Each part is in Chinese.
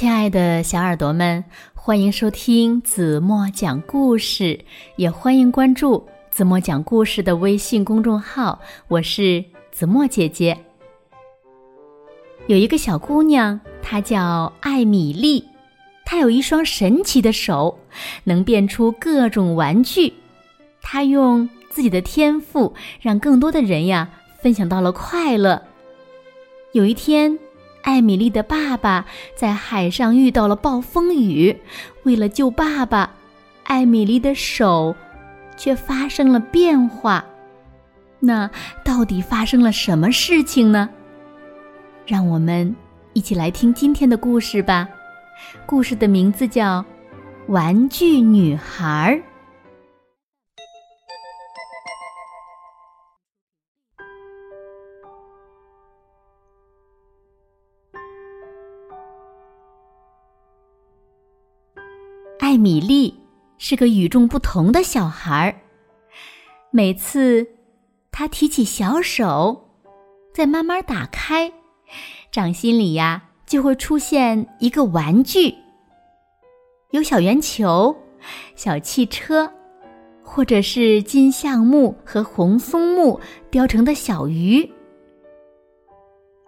亲爱的小耳朵们，欢迎收听子墨讲故事，也欢迎关注子墨讲故事的微信公众号。我是子墨姐姐。有一个小姑娘，她叫艾米丽，她有一双神奇的手，能变出各种玩具。她用自己的天赋，让更多的人呀分享到了快乐。有一天。艾米丽的爸爸在海上遇到了暴风雨，为了救爸爸，艾米丽的手却发生了变化。那到底发生了什么事情呢？让我们一起来听今天的故事吧。故事的名字叫《玩具女孩》。艾米丽是个与众不同的小孩儿。每次她提起小手，再慢慢打开，掌心里呀就会出现一个玩具，有小圆球、小汽车，或者是金橡木和红松木雕成的小鱼。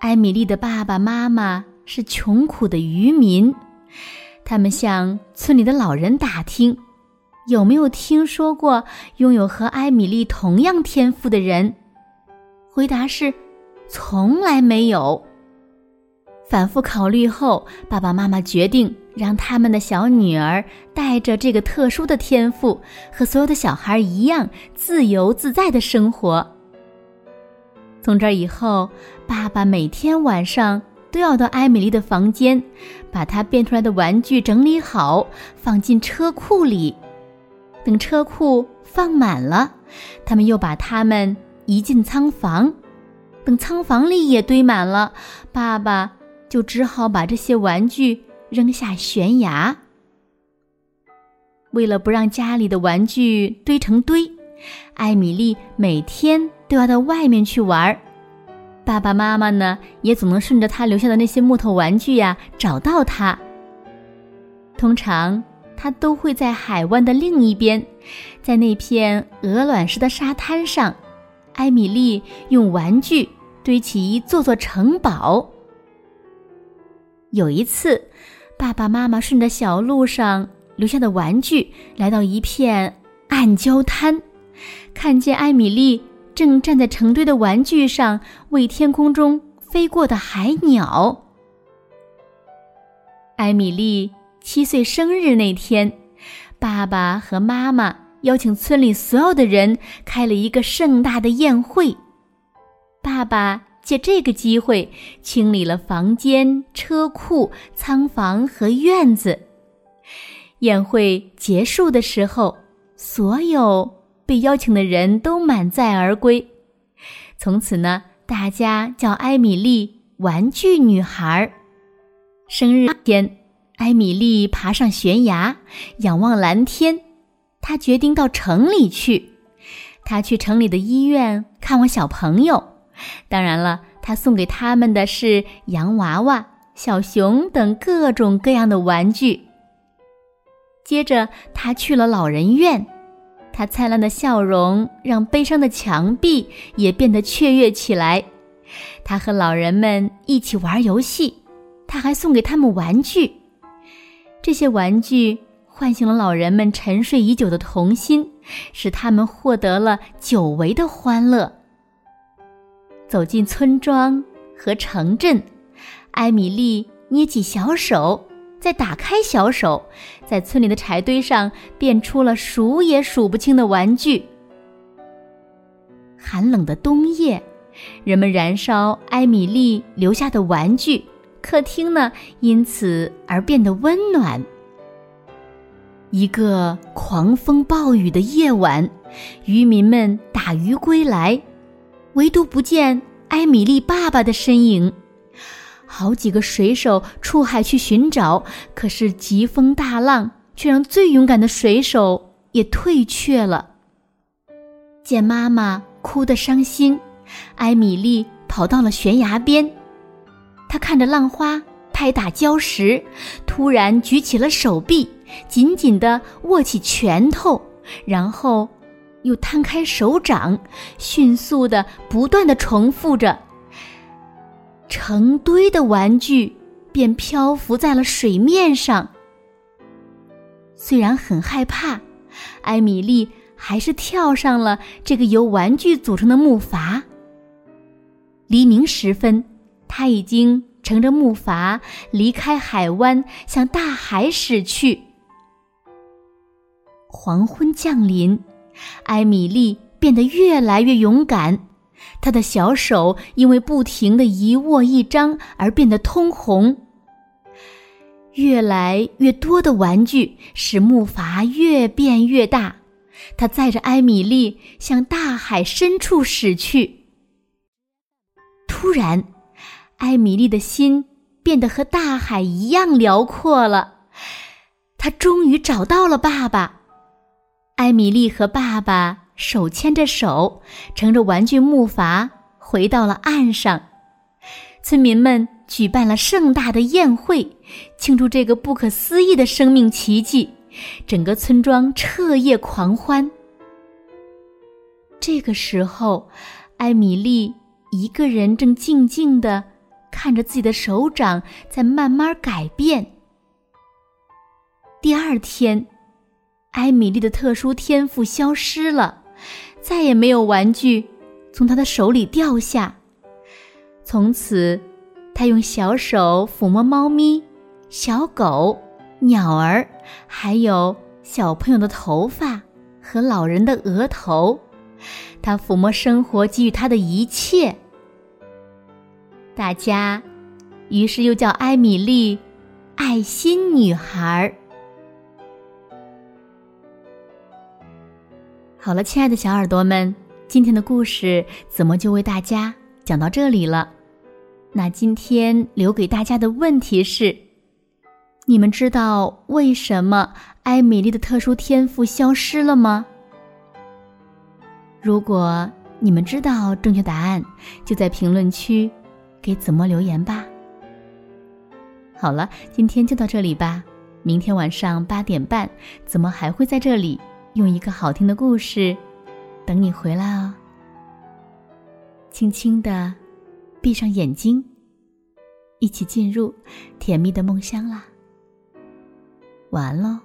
艾米丽的爸爸妈妈是穷苦的渔民。他们向村里的老人打听，有没有听说过拥有和艾米丽同样天赋的人。回答是，从来没有。反复考虑后，爸爸妈妈决定让他们的小女儿带着这个特殊的天赋，和所有的小孩一样自由自在的生活。从这以后，爸爸每天晚上。都要到艾米丽的房间，把她变出来的玩具整理好，放进车库里。等车库放满了，他们又把它们移进仓房。等仓房里也堆满了，爸爸就只好把这些玩具扔下悬崖。为了不让家里的玩具堆成堆，艾米丽每天都要到外面去玩儿。爸爸妈妈呢，也总能顺着他留下的那些木头玩具呀找到他。通常他都会在海湾的另一边，在那片鹅卵石的沙滩上，艾米丽用玩具堆起一座座城堡。有一次，爸爸妈妈顺着小路上留下的玩具，来到一片暗礁滩，看见艾米丽。正站在成堆的玩具上为天空中飞过的海鸟。艾米丽七岁生日那天，爸爸和妈妈邀请村里所有的人开了一个盛大的宴会。爸爸借这个机会清理了房间、车库、仓房和院子。宴会结束的时候，所有。被邀请的人都满载而归，从此呢，大家叫艾米丽“玩具女孩”。生日那天，艾米丽爬上悬崖，仰望蓝天。她决定到城里去。她去城里的医院看望小朋友，当然了，她送给他们的是洋娃娃、小熊等各种各样的玩具。接着，她去了老人院。他灿烂的笑容让悲伤的墙壁也变得雀跃起来。他和老人们一起玩游戏，他还送给他们玩具。这些玩具唤醒了老人们沉睡已久的童心，使他们获得了久违的欢乐。走进村庄和城镇，艾米丽捏起小手。再打开小手，在村里的柴堆上变出了数也数不清的玩具。寒冷的冬夜，人们燃烧艾米丽留下的玩具，客厅呢因此而变得温暖。一个狂风暴雨的夜晚，渔民们打鱼归来，唯独不见艾米丽爸爸的身影。好几个水手出海去寻找，可是疾风大浪却让最勇敢的水手也退却了。见妈妈哭得伤心，艾米丽跑到了悬崖边，她看着浪花拍打礁石，突然举起了手臂，紧紧地握起拳头，然后又摊开手掌，迅速地、不断地重复着。成堆的玩具便漂浮在了水面上。虽然很害怕，艾米丽还是跳上了这个由玩具组成的木筏。黎明时分，他已经乘着木筏离开海湾，向大海驶去。黄昏降临，艾米丽变得越来越勇敢。他的小手因为不停的一握一张而变得通红。越来越多的玩具使木筏越变越大，他载着艾米丽向大海深处驶去。突然，艾米丽的心变得和大海一样辽阔了。她终于找到了爸爸。艾米丽和爸爸。手牵着手，乘着玩具木筏回到了岸上。村民们举办了盛大的宴会，庆祝这个不可思议的生命奇迹。整个村庄彻夜狂欢。这个时候，艾米丽一个人正静静的看着自己的手掌在慢慢改变。第二天，艾米丽的特殊天赋消失了。再也没有玩具从他的手里掉下。从此，他用小手抚摸猫咪、小狗、鸟儿，还有小朋友的头发和老人的额头。他抚摸生活给予他的一切。大家于是又叫艾米丽“爱心女孩”。好了，亲爱的小耳朵们，今天的故事怎么就为大家讲到这里了？那今天留给大家的问题是：你们知道为什么艾米丽的特殊天赋消失了吗？如果你们知道正确答案，就在评论区给子墨留言吧。好了，今天就到这里吧。明天晚上八点半，子墨还会在这里。用一个好听的故事等你回来哦。轻轻的闭上眼睛一起进入甜蜜的梦乡啦。晚安喽